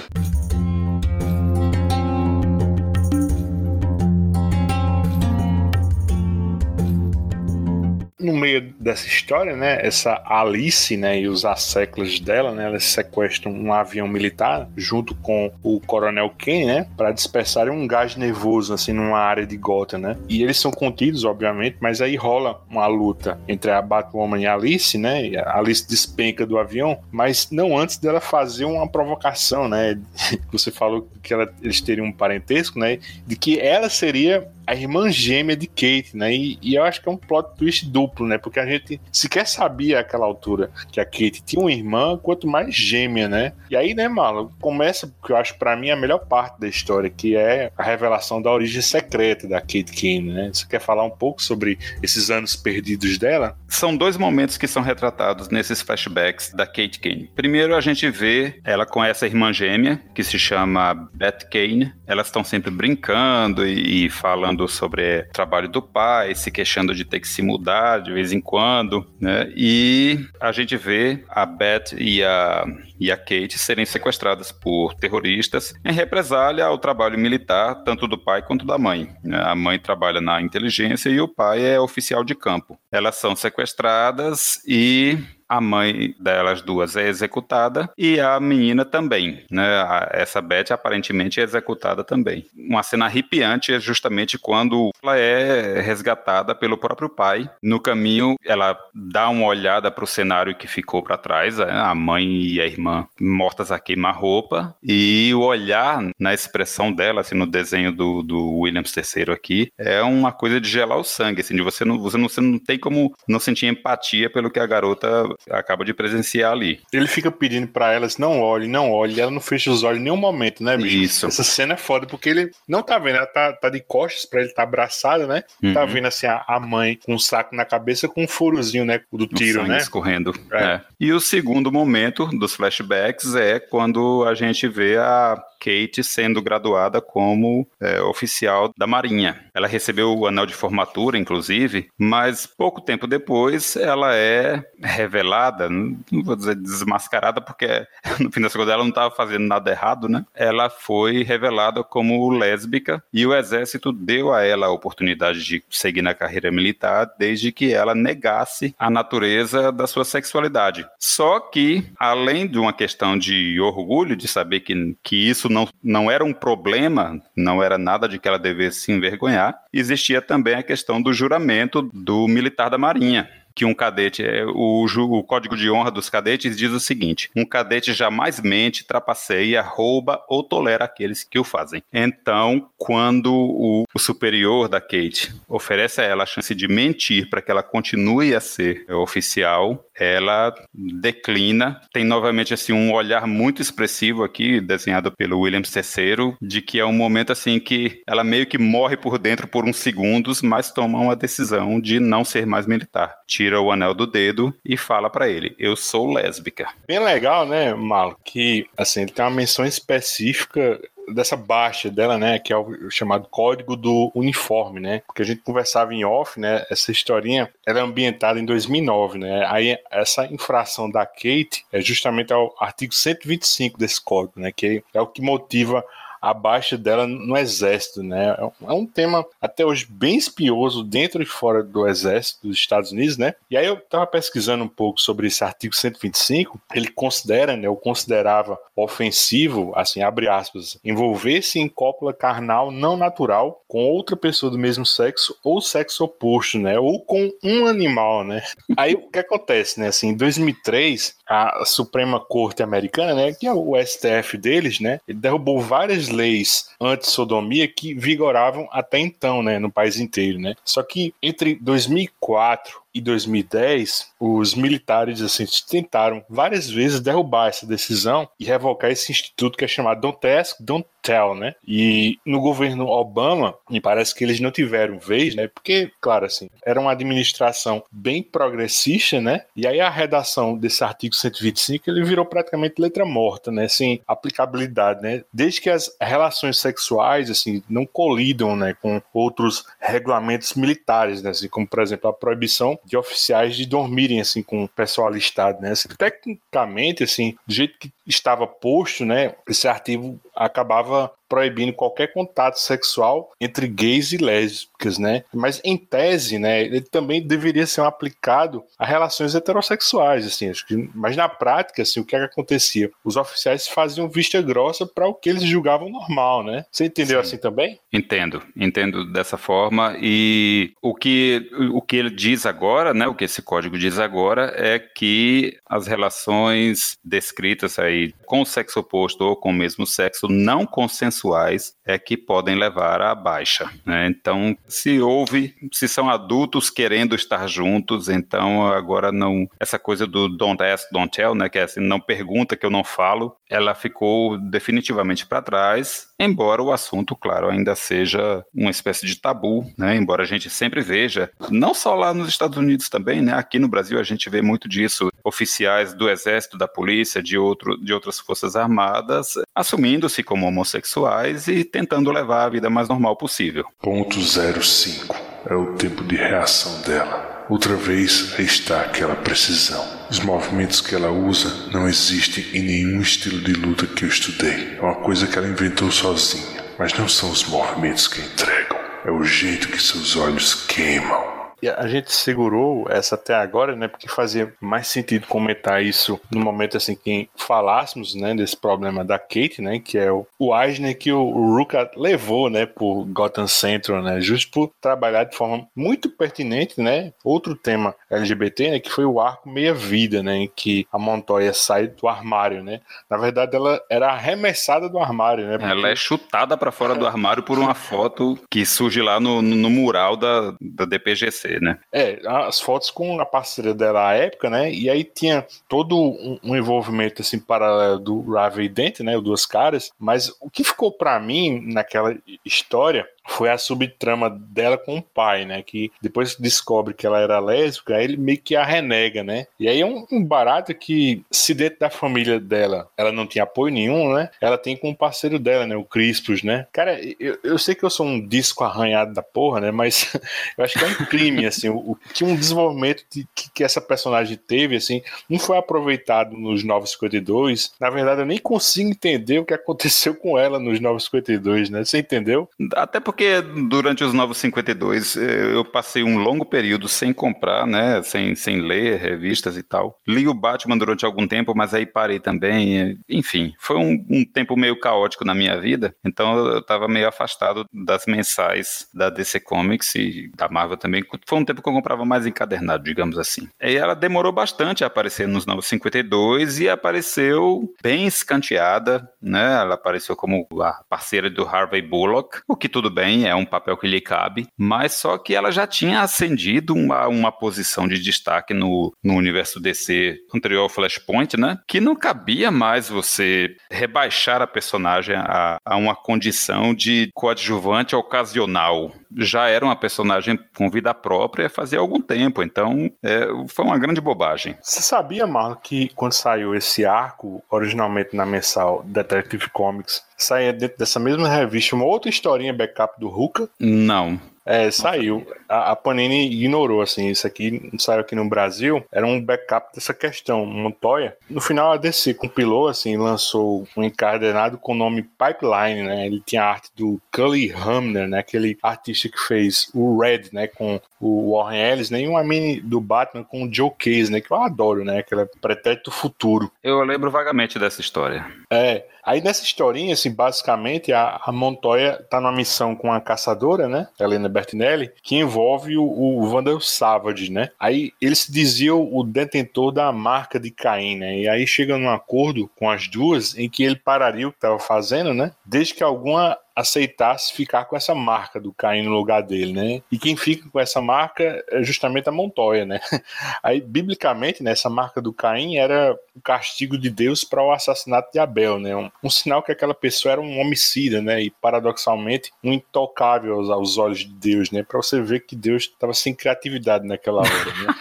No meio dessa história, né, essa Alice, né, e os asseclas dela, né, elas sequestram um avião militar junto com o Coronel Ken, né, para dispersarem um gás nervoso assim numa área de Gotham, né? E eles são contidos, obviamente, mas aí rola uma luta entre a Batwoman e a Alice, né? E a Alice despenca do avião, mas não antes dela fazer uma provocação, né? *laughs* Você falou que ela, eles teriam um parentesco, né? De que ela seria a irmã gêmea de Kate, né? E, e, eu acho que é um plot twist duplo, né? Porque a gente sequer sabia àquela altura que a Kate tinha uma irmã, quanto mais gêmea, né? E aí, né, Marlon, começa, que eu acho para mim a melhor parte da história, que é a revelação da origem secreta da Kate Kane, né? Você quer falar um pouco sobre esses anos perdidos dela? São dois momentos que são retratados nesses flashbacks da Kate Kane. Primeiro, a gente vê ela com essa irmã gêmea, que se chama Beth Kane. Elas estão sempre brincando e, e falando falando sobre trabalho do pai, se queixando de ter que se mudar de vez em quando, né? E a gente vê a Beth e a, e a Kate serem sequestradas por terroristas em represália ao trabalho militar, tanto do pai quanto da mãe. Né? A mãe trabalha na inteligência e o pai é oficial de campo. Elas são sequestradas e a mãe delas duas é executada e a menina também, né? Essa Beth aparentemente é executada também. Uma cena arrepiante é justamente quando ela é resgatada pelo próprio pai. No caminho, ela dá uma olhada para o cenário que ficou para trás, né? a mãe e a irmã mortas a queima-roupa, e o olhar na expressão dela, assim, no desenho do, do Williams III aqui, é uma coisa de gelar o sangue, assim, de você não, você não, você não tem como não sentir empatia pelo que a garota acaba de presenciar ali. Ele fica pedindo para elas, não olhe, não olhe, ela não fecha os olhos em nenhum momento, né, bicho? Isso. Essa cena é foda, porque ele não tá vendo, ela tá, tá de costas pra ele tá abraçada, né? Tá Uhum. Tá vendo, assim, a, a mãe com um saco na cabeça com um furozinho, né, do tiro, né? escorrendo. É. É. E o segundo momento dos flashbacks é quando a gente vê a Kate sendo graduada como é, oficial da Marinha. Ela recebeu o anel de formatura, inclusive, mas pouco tempo depois ela é revelada, não vou dizer desmascarada, porque *laughs* no fim das contas ela não estava fazendo nada errado, né? Ela foi revelada como lésbica e o exército deu a ela a oportunidade de seguir na carreira militar desde que ela negasse a natureza da sua sexualidade. Só que, além de uma questão de orgulho de saber que, que isso não, não era um problema, não era nada de que ela devesse se envergonhar, existia também a questão do juramento do militar da Marinha que um cadete, é, o, o código de honra dos cadetes diz o seguinte: um cadete jamais mente, trapaceia, rouba ou tolera aqueles que o fazem. Então, quando o, o superior da Kate oferece a ela a chance de mentir para que ela continue a ser oficial, ela declina. Tem novamente assim um olhar muito expressivo aqui, desenhado pelo Williams III, de que é um momento assim que ela meio que morre por dentro por uns segundos, mas toma uma decisão de não ser mais militar. Tira o anel do dedo e fala para ele: "Eu sou lésbica". Bem legal, né, Malo? Que, assim, ele tem uma menção específica dessa baixa dela, né, que é o chamado código do uniforme, né? Porque a gente conversava em off, né, essa historinha era ambientada em 2009, né? Aí essa infração da Kate é justamente ao artigo 125 desse código, né, que é o que motiva a baixa dela no exército, né? É um- É um tema até hoje bem espioso dentro e fora do exército dos Estados Unidos, né? E aí eu tava pesquisando um pouco sobre esse artigo 125, ele considera, né, ou considerava ofensivo, assim, abre aspas, envolver-se em cópula carnal não natural com outra pessoa do mesmo sexo ou sexo oposto, né? Ou com um animal, né? *laughs* Aí o que acontece, né? Assim, em 2003, a Suprema Corte Americana, né, que é o STF deles, né, ele derrubou várias leis anti-sodomia que vigoravam até então, né, no país inteiro, né. Só que entre 2004 e 2010, os militares assim tentaram várias vezes derrubar essa decisão e revocar esse instituto que é chamado Don't Ask, Don't Tell, né? E no governo Obama, me parece que eles não tiveram vez, né? Porque, claro, assim, era uma administração bem progressista, né? E aí a redação desse artigo 125, ele virou praticamente letra morta, né? Sem aplicabilidade, né? Desde que as relações sexuais, assim, não colidam, né? Com outros regulamentos militares, né? Assim, como, por exemplo, a proibição de oficiais de dormirem, assim, com o pessoal alistado, né? Assim, tecnicamente, assim, do jeito que estava posto, né? Esse artigo acabava proibindo qualquer contato sexual entre gays e lésbicas, né? Mas em tese, né, ele também deveria ser aplicado a relações heterossexuais, assim, acho que, mas na prática, assim, o que, é que acontecia? Os oficiais faziam vista grossa para o que eles julgavam normal, né? Você entendeu Sim. assim também? Entendo, entendo dessa forma e o que o que ele diz agora, né, o que esse código diz agora é que as relações descritas aí com o sexo oposto ou com o mesmo sexo não consensuais é que podem levar à baixa, né? Então, se houve, se são adultos querendo estar juntos, então agora não essa coisa do don't ask, don't tell, né, que é assim, não pergunta que eu não falo, ela ficou definitivamente para trás, embora o assunto, claro, ainda seja uma espécie de tabu, né? Embora a gente sempre veja, não só lá nos Estados Unidos também, né? Aqui no Brasil a gente vê muito disso, oficiais do exército, da polícia, de outro, de outras forças armadas, assumindo-se como homossexuais e tentando levar a vida mais normal possível. Ponto 05 é o tempo de reação dela. Outra vez, está aquela precisão. Os movimentos que ela usa não existem em nenhum estilo de luta que eu estudei. É uma coisa que ela inventou sozinha. Mas não são os movimentos que entregam, é o jeito que seus olhos queimam. A gente segurou essa até agora, né? Porque fazia mais sentido comentar isso no momento assim que falássemos, né? Desse problema da Kate, né? Que é o, o Eisner que o, o Ruka levou, né? Por Gotham Central, né? Justo por trabalhar de forma muito pertinente, né? Outro tema LGBT, né? Que foi o arco Meia Vida, né? Em que a Montoya sai do armário, né? Na verdade, ela era arremessada do armário, né? Porque... Ela é chutada para fora do armário por uma foto que surge lá no, no mural da, da DPGC, né? É, as fotos com a parceira dela à época, né? E aí tinha todo um, um envolvimento assim paralelo do Raven Dent, né? O Duas Caras. Mas o que ficou para mim naquela história foi a subtrama dela com o pai, né? Que depois descobre que ela era lésbica, ele meio que a renega, né? E aí é um, um, barato que, se dentro da família dela ela não tinha apoio nenhum, né? Ela tem com o parceiro dela, né? O Crispus, né? Cara, eu, eu sei que eu sou um disco arranhado da porra, né? Mas *laughs* eu acho que é um crime, assim, o, o que um desenvolvimento de, que, que essa personagem teve, assim, não foi aproveitado nos 952. Na verdade, eu nem consigo entender o que aconteceu com ela nos 952, né? Você entendeu? Até porque porque durante os Novos 52 eh, eu passei um longo período sem comprar, né, sem, sem ler revistas e tal. Li o Batman durante algum tempo, mas aí parei também. Enfim, foi um, um tempo meio caótico na minha vida, então eu estava meio afastado das mensais da DC Comics e da Marvel também. Foi um tempo que eu comprava mais encadernado, digamos assim. E ela demorou bastante a aparecer nos Novos 52 e apareceu bem escanteada, né? Ela apareceu como a parceira do Harvey Bullock, o que tudo bem é um papel que lhe cabe, mas só que ela já tinha ascendido uma, uma posição de destaque no, no universo DC anterior ao Flashpoint, né? Que não cabia mais você rebaixar a personagem a, a uma condição de coadjuvante ocasional. Já era uma personagem com vida própria fazia algum tempo, então é, foi uma grande bobagem. Você sabia, Marlon, que quando saiu esse arco, originalmente na mensal Detective Comics, saía dentro dessa mesma revista uma outra historinha backup do Ruka? Não. É, saiu. A, a, Panini ignorou, assim, isso aqui saiu aqui no Brasil, era um backup dessa questão, Montoya. No final a DC compilou, assim, lançou um encadenado com o nome Pipeline, né? Ele tinha a arte do Cully Hamner, né? Aquele artista que fez o Red, né? Com o Warren Ellis, né? E uma mini do Batman com o Joe Case, né? Que eu adoro, né? Aquela pretérito futuro. Eu lembro vagamente dessa história. É. Aí nessa historinha, assim, basicamente, a, a Montoya tá numa missão com a caçadora, né? Helena Bertinelli, que envolve o, o Vandal Savage, né? Aí ele se dizia o detentor da marca de Caim, né? E aí chega num acordo com as duas em que ele pararia o que estava fazendo, né? Desde que alguma aceitasse ficar com essa marca do Caim no lugar dele, né? E quem fica com essa marca é justamente a Montoya, né? *laughs* Aí, biblicamente, né, essa marca do Caim era o castigo de Deus para o assassinato de Abel, né? Um, um, sinal que aquela pessoa era um homicida, né? E paradoxalmente um intocável aos, aos olhos de Deus, né? Para você ver que Deus estava sem criatividade naquela hora, né?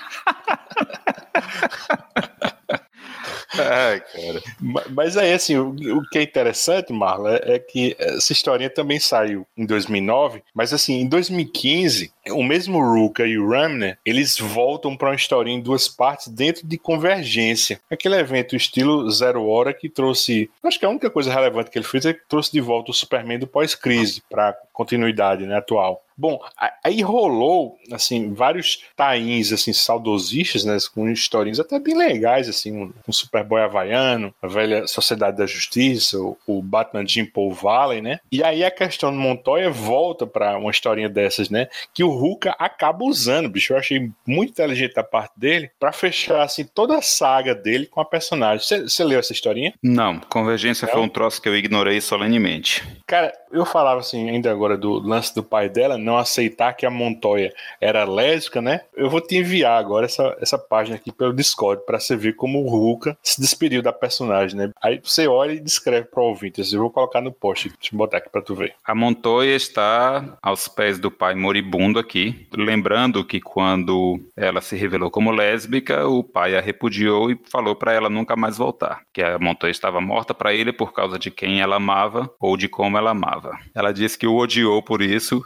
*laughs* Ai, cara. Mas aí, assim, o, que é interessante, Marla, é, é que essa historinha também saiu em 2009, mas assim, em 2015, o mesmo Ruka e o Ramner, eles voltam para uma historinha em duas partes dentro de Convergência. Aquele evento estilo Zero Hora que trouxe, acho que a única coisa relevante que ele fez é que trouxe de volta o Superman do pós-crise para continuidade né, atual. Bom, aí rolou, assim, vários tains, assim, saudosistas, né, com historinhas até bem legais, assim, um, um Superboy havaiano, a velha Sociedade da Justiça, o, o Batman Jim Paul Valley, né, e aí a questão do Montoya volta para uma historinha dessas, né, que o Ruka acaba usando, bicho, eu achei muito inteligente a parte dele, para fechar, assim, toda a saga dele com a personagem. Você leu essa historinha? Não, Convergência Não? foi um troço que eu ignorei solenemente. Cara, eu falava, assim, ainda agora do lance do pai dela, não aceitar que a Montoya era lésbica, né? Eu vou te enviar agora essa, essa página aqui pelo Discord para você ver como o Ruka se despediu da personagem, né? Aí você olha e descreve para o ouvinte. Eu vou colocar no post, deixa eu botar aqui para tu ver. A Montoya está aos pés do pai moribundo aqui, lembrando que quando ela se revelou como lésbica, o pai a repudiou e falou para ela nunca mais voltar, que a Montoya estava morta para ele por causa de quem ela amava ou de como ela amava. Ela disse que o odiou por isso,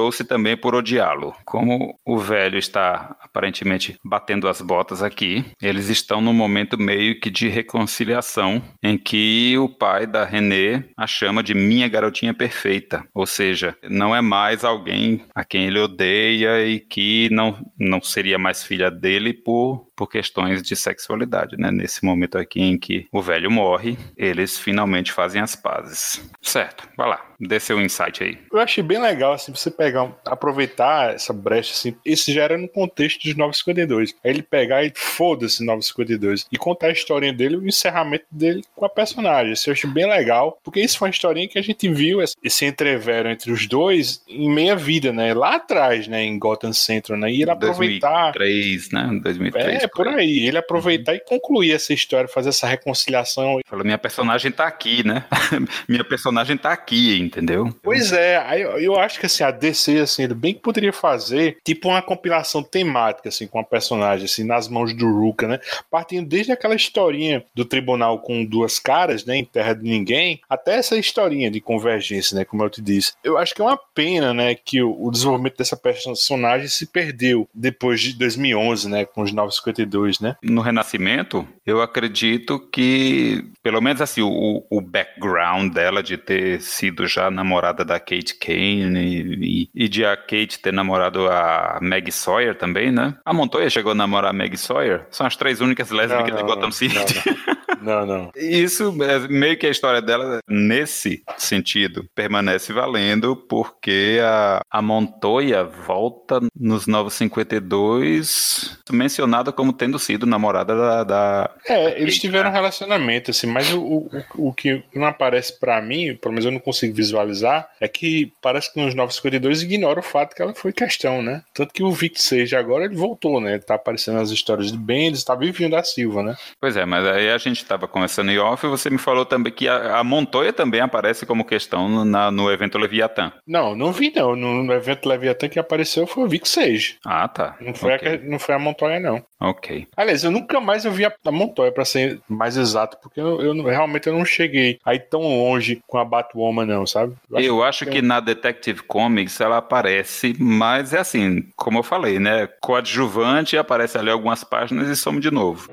odiou-se também por odiá-lo. Como o velho está aparentemente batendo as botas aqui, eles estão num momento meio que de reconciliação, em que o pai da René a chama de minha garotinha perfeita, ou seja, não é mais alguém a quem ele odeia e que não, não seria mais filha dele por por questões de sexualidade, né? Nesse momento aqui em que o velho morre, eles finalmente fazem as pazes. Certo, vai lá, dê seu insight aí. Eu achei bem legal, assim, você pegar, aproveitar essa brecha, assim, esse já era no contexto dos 952. Aí ele pegar e foda-se 952 e contar a historinha dele, o encerramento dele com a personagem. Isso eu achei bem legal, porque isso foi uma historinha que a gente viu esse entrevero entre os dois em meia vida, né? Lá atrás, né? Em Gotham Central, né? E ele aproveitar. 2003, né? 2003. É, por aí. Ele aproveitar uhum. e concluir essa história, fazer essa reconciliação. Falou, minha personagem tá aqui, né? *laughs* minha personagem tá aqui, entendeu? Pois é, aí eu acho que assim, a DC, assim, ele bem que poderia fazer tipo uma compilação temática, assim, com a personagem, assim, nas mãos do Ruka, né? Partindo desde aquela historinha do tribunal com duas caras, né? Em Terra de Ninguém, até essa historinha de convergência, né? Como eu te disse. Eu acho que é uma pena, né? Que o, o desenvolvimento dessa personagem se perdeu depois de 2011, né? Com os 950 né? No Renascimento, eu acredito que, pelo menos assim, o, o background dela de ter sido já namorada da Kate Kane e, e, de a Kate ter namorado a Meg Sawyer também, né? A Montoya chegou a namorar a Meg Sawyer? São as três únicas lésbicas de Gotham City. Não, *laughs* não. Não. Isso, é meio que a história dela, nesse sentido, permanece valendo, porque a, a Montoya volta nos Novos 52 mencionada como tendo sido namorada da. da é, eles tiveram um relacionamento, assim, mas o, o, o que não aparece para mim, pelo menos eu não consigo visualizar, é que parece que nos 952 ignora o fato que ela foi questão, né? Tanto que o Vic seja agora ele voltou, né? Ele tá aparecendo nas histórias de Bendis, tá vivendo da Silva, né? Pois é, mas aí a gente estava conversando em off, você me falou também que a, a Montoya também aparece como questão na, no evento Leviatã. Não, não vi não. No, no evento Leviatã que apareceu foi o Vic Sage. Ah, tá. Não foi, okay. a, não foi a Montoya, não. Ok. Aliás, eu nunca mais ouvi a, a Montoya, para ser mais exato, porque eu, eu, realmente eu não cheguei aí tão longe com a Batwoman, não, sabe? Eu acho, eu acho que, que, na Detective Comics ela aparece, mas é assim, como eu falei, né? Coadjuvante, aparece ali algumas páginas e some de novo.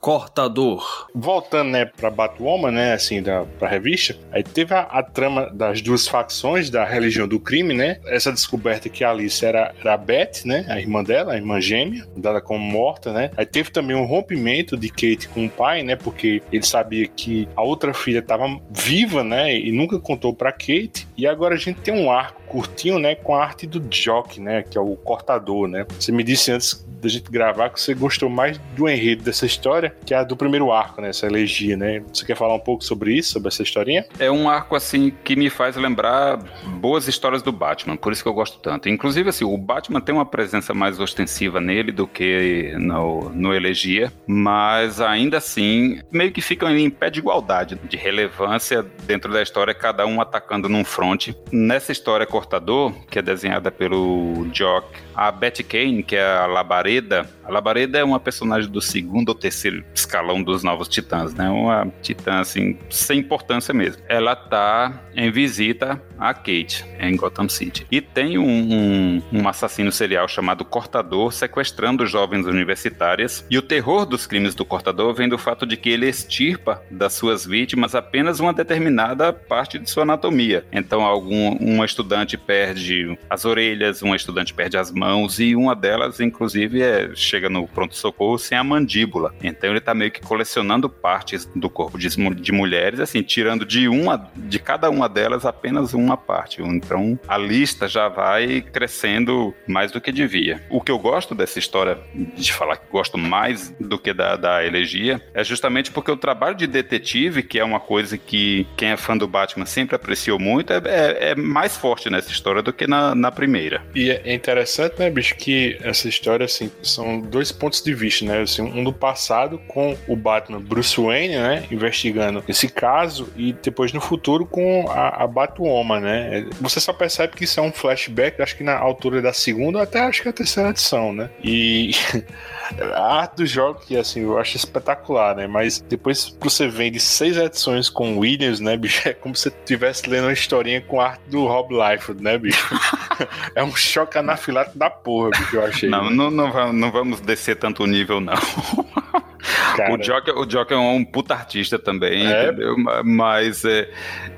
Cortador. Voltando, né, pra Batwoman, né, assim, da, pra revista, aí teve a, a, trama das duas facções da religião do crime, né, essa descoberta que a Alice era, era a Beth, né, a irmã dela, a irmã gêmea, dada como morta, né, aí teve também um rompimento de Kate com o pai, né, porque ele sabia que a outra filha estava viva, né, e nunca contou pra Kate, e agora a gente tem um arco curtinho, né, com a arte do Jock, né, que é o cortador, né. Você me disse antes da gente gravar que você gostou mais do enredo dessa história, que é a do primeiro arco, né, essa elegia, né. Você quer falar um pouco sobre isso, sobre essa historinha? É um arco, assim, que me faz lembrar boas histórias do Batman, por isso que eu gosto tanto. Inclusive, assim, o Batman tem uma presença mais ostensiva nele do que no, no Elegia, mas ainda assim, meio que ficam em pé de igualdade, de relevância dentro da história, cada um atacando num fronte. Nessa história Cortador, que é desenhada pelo Jock, a Betty Kane, que é a Labareda, a Labareda é uma personagem do segundo ou terceiro escalão dos Novos Titãs, né? Uma titã, assim, sem importância mesmo. Ela tá em visita a Kate, em Gotham City. E tem um, um, um assassino serial chamado Cortador sequestrando jovens universitárias. E o terror dos crimes do Cortador vem do fato de que ele extirpa das suas vítimas apenas uma determinada parte de sua anatomia. Então, algum, uma estudante perde as orelhas, uma estudante perde as mãos e uma delas, inclusive, é, chega no pronto-socorro sem a mandíbula. Então, ele tá meio que colecionando partes do corpo de, de mulheres, assim, tirando de uma, de cada uma delas apenas uma parte. Então a lista já vai crescendo mais do que devia. O que eu gosto dessa história, de falar que gosto mais do que da, da elegia, é justamente porque o trabalho de detetive, que é uma coisa que quem é fã do Batman sempre apreciou muito, é, é, é mais forte nessa história do que na, na primeira. E é interessante, né, bicho, que essa história, assim, são dois pontos de vista, né? Assim, um do passado com o Batman Bruce Wayne, né? Investigando esse caso e depois no futuro com a, a Batwoman, né? Você só percebe que isso é um flashback, acho que na altura da segunda, até acho que a terceira edição, né? E *laughs* a arte do jogo, que assim, eu acho espetacular, né? Mas depois você vende seis edições com Williams, né, bicho? *laughs* É como se você estivesse lendo uma historinha com a arte do Rob Liefeld, né, bicho? *laughs* é um choque anafilático da porra, bicho, eu achei. Não, não, não, não vamos descer tanto o nível, não. *laughs* Cara. O Joker, o Joker é um puta artista também, é. entendeu? Mas é,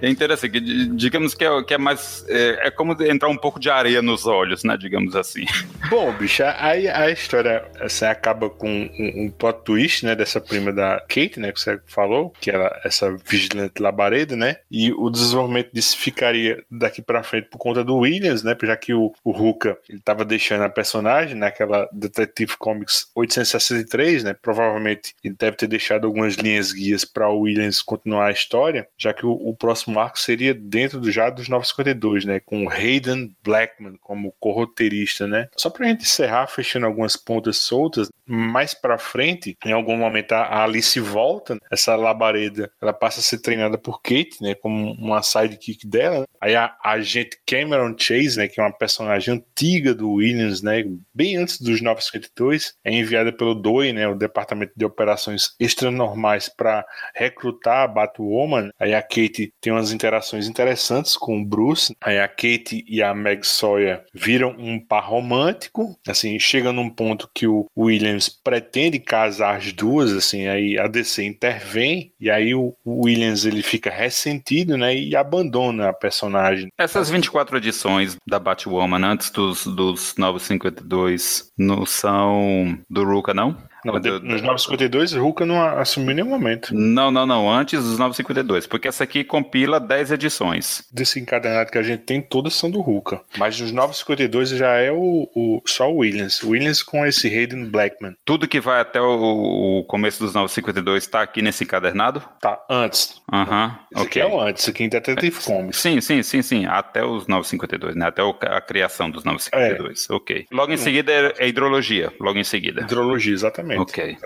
é interessante, digamos que é, que é mais. É, é, como entrar um pouco de areia nos olhos, né? Digamos assim. *laughs* Bom, bicho, aí a história assim, acaba com um, um plot twist, né? Dessa prima da Kate, né? Que você falou, que era essa vigilante labareda, né? E o desenvolvimento disso ficaria daqui pra frente por conta do Williams, né? Já que o, o Ruka ele tava deixando a personagem naquela Detective Comics 863, né? Provavelmente ele deve ter deixado algumas linhas guias para o Williams continuar a história, já que o, o, próximo arco seria dentro do, já dos 952, né? Com Hayden Blackman como corroteirista, né? Só pra gente encerrar, fechando algumas pontas soltas, mais para frente, em algum momento a Alice volta, essa labareda, ela passa a ser treinada por Kate, né? Como uma sidekick dela. Aí a, a agente Cameron Chase, né? Que é uma personagem antiga do Williams, né? Bem antes dos 952, é enviada pelo DOI, né? O Departamento de Operações extranormais para recrutar a Batwoman. Aí a Kate tem umas interações interessantes com o Bruce. Aí a Kate e a Meg Sawyer viram um par romântico. Assim, chega num ponto que o Williams pretende casar as duas, assim, aí a DC intervém e aí o Williams ele fica ressentido, né, e abandona a personagem. Essas 24 edições da Batwoman antes dos, dos 952 não são do Ruka, não? Não, de, nos 952, Ruka não assumiu nenhum momento. Não, não, não. Antes dos 952. Porque essa aqui compila 10 edições. Desse encadenado que a gente tem, todas são do Ruka. Mas nos 952 já é o, o, só o Williams. Williams com esse Hayden Blackman. Tudo que vai até o, o começo dos 952 está aqui nesse encadernado? Tá, antes. Aham, uh ok. Aqui é o antes, aqui em Detective Comics. Sim, sim, sim, sim. Até os 952, né? Até a criação dos 952. É. Ok. Logo em seguida é, é hidrologia. Logo em seguida. Hidrologia, exatamente. Ok.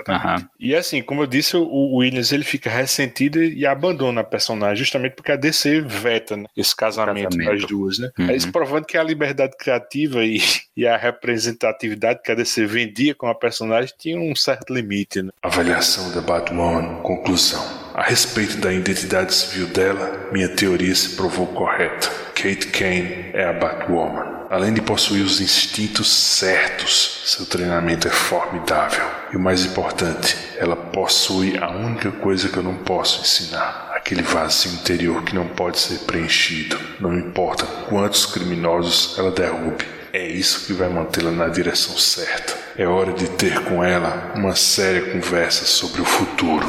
E assim, como eu disse, o Williams ele fica ressentido e abandona a personagem, justamente porque a DC veta né, esse casamento, casamento, das duas, né? Uhum. Isso provando que a liberdade criativa e, *laughs* e a representatividade que a DC vendia com a personagem tinha um certo limite, né? Avaliação da Batman, conclusão. A respeito da identidade civil dela, minha teoria se provou correta. Kate Kane é a Batwoman. Além de possuir os instintos certos, seu treinamento é formidável. E o mais importante, ela possui a única coisa que eu não posso ensinar: aquele vazio interior que não pode ser preenchido. Não importa quantos criminosos ela derrube, é isso que vai mantê-la na direção certa. É hora de ter com ela uma séria conversa sobre o futuro.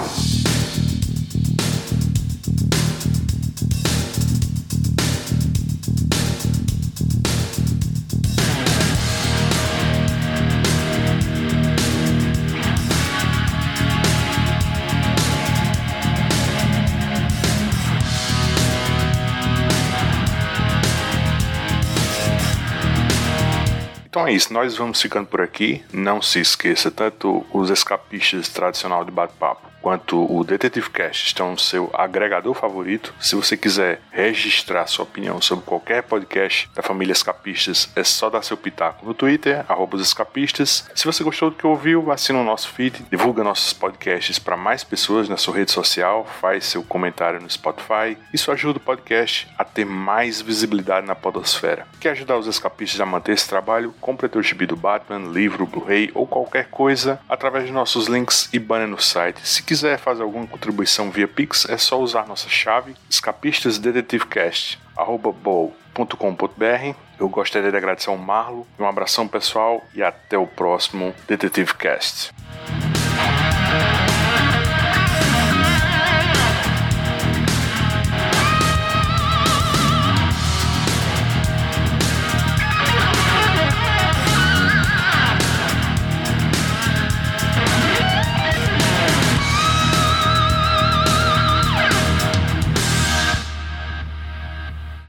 É isso, nós vamos ficando por aqui. Não se esqueça, tanto os escapistas tradicional de bate-papo quanto o Detetive Cast estão no seu agregador favorito. Se você quiser registrar sua opinião sobre qualquer podcast da família Escapistas, é só dar seu pitaco no Twitter, escapistas. Se você gostou do que ouviu, assina o nosso feed, divulga nossos podcasts para mais pessoas na sua rede social, faz seu comentário no Spotify. Isso ajuda o podcast a ter mais visibilidade na podosfera. Quer ajudar os escapistas a manter esse trabalho? Compre teu gibi do Batman, livro, Blu-ray ou qualquer coisa através de nossos links e banner no site. Se quiser fazer alguma contribuição via Pix, é só usar nossa chave escapistasdetetivecast.com.br. Eu gostaria de agradecer ao Marlo, um abração pessoal e até o próximo Detetive Cast.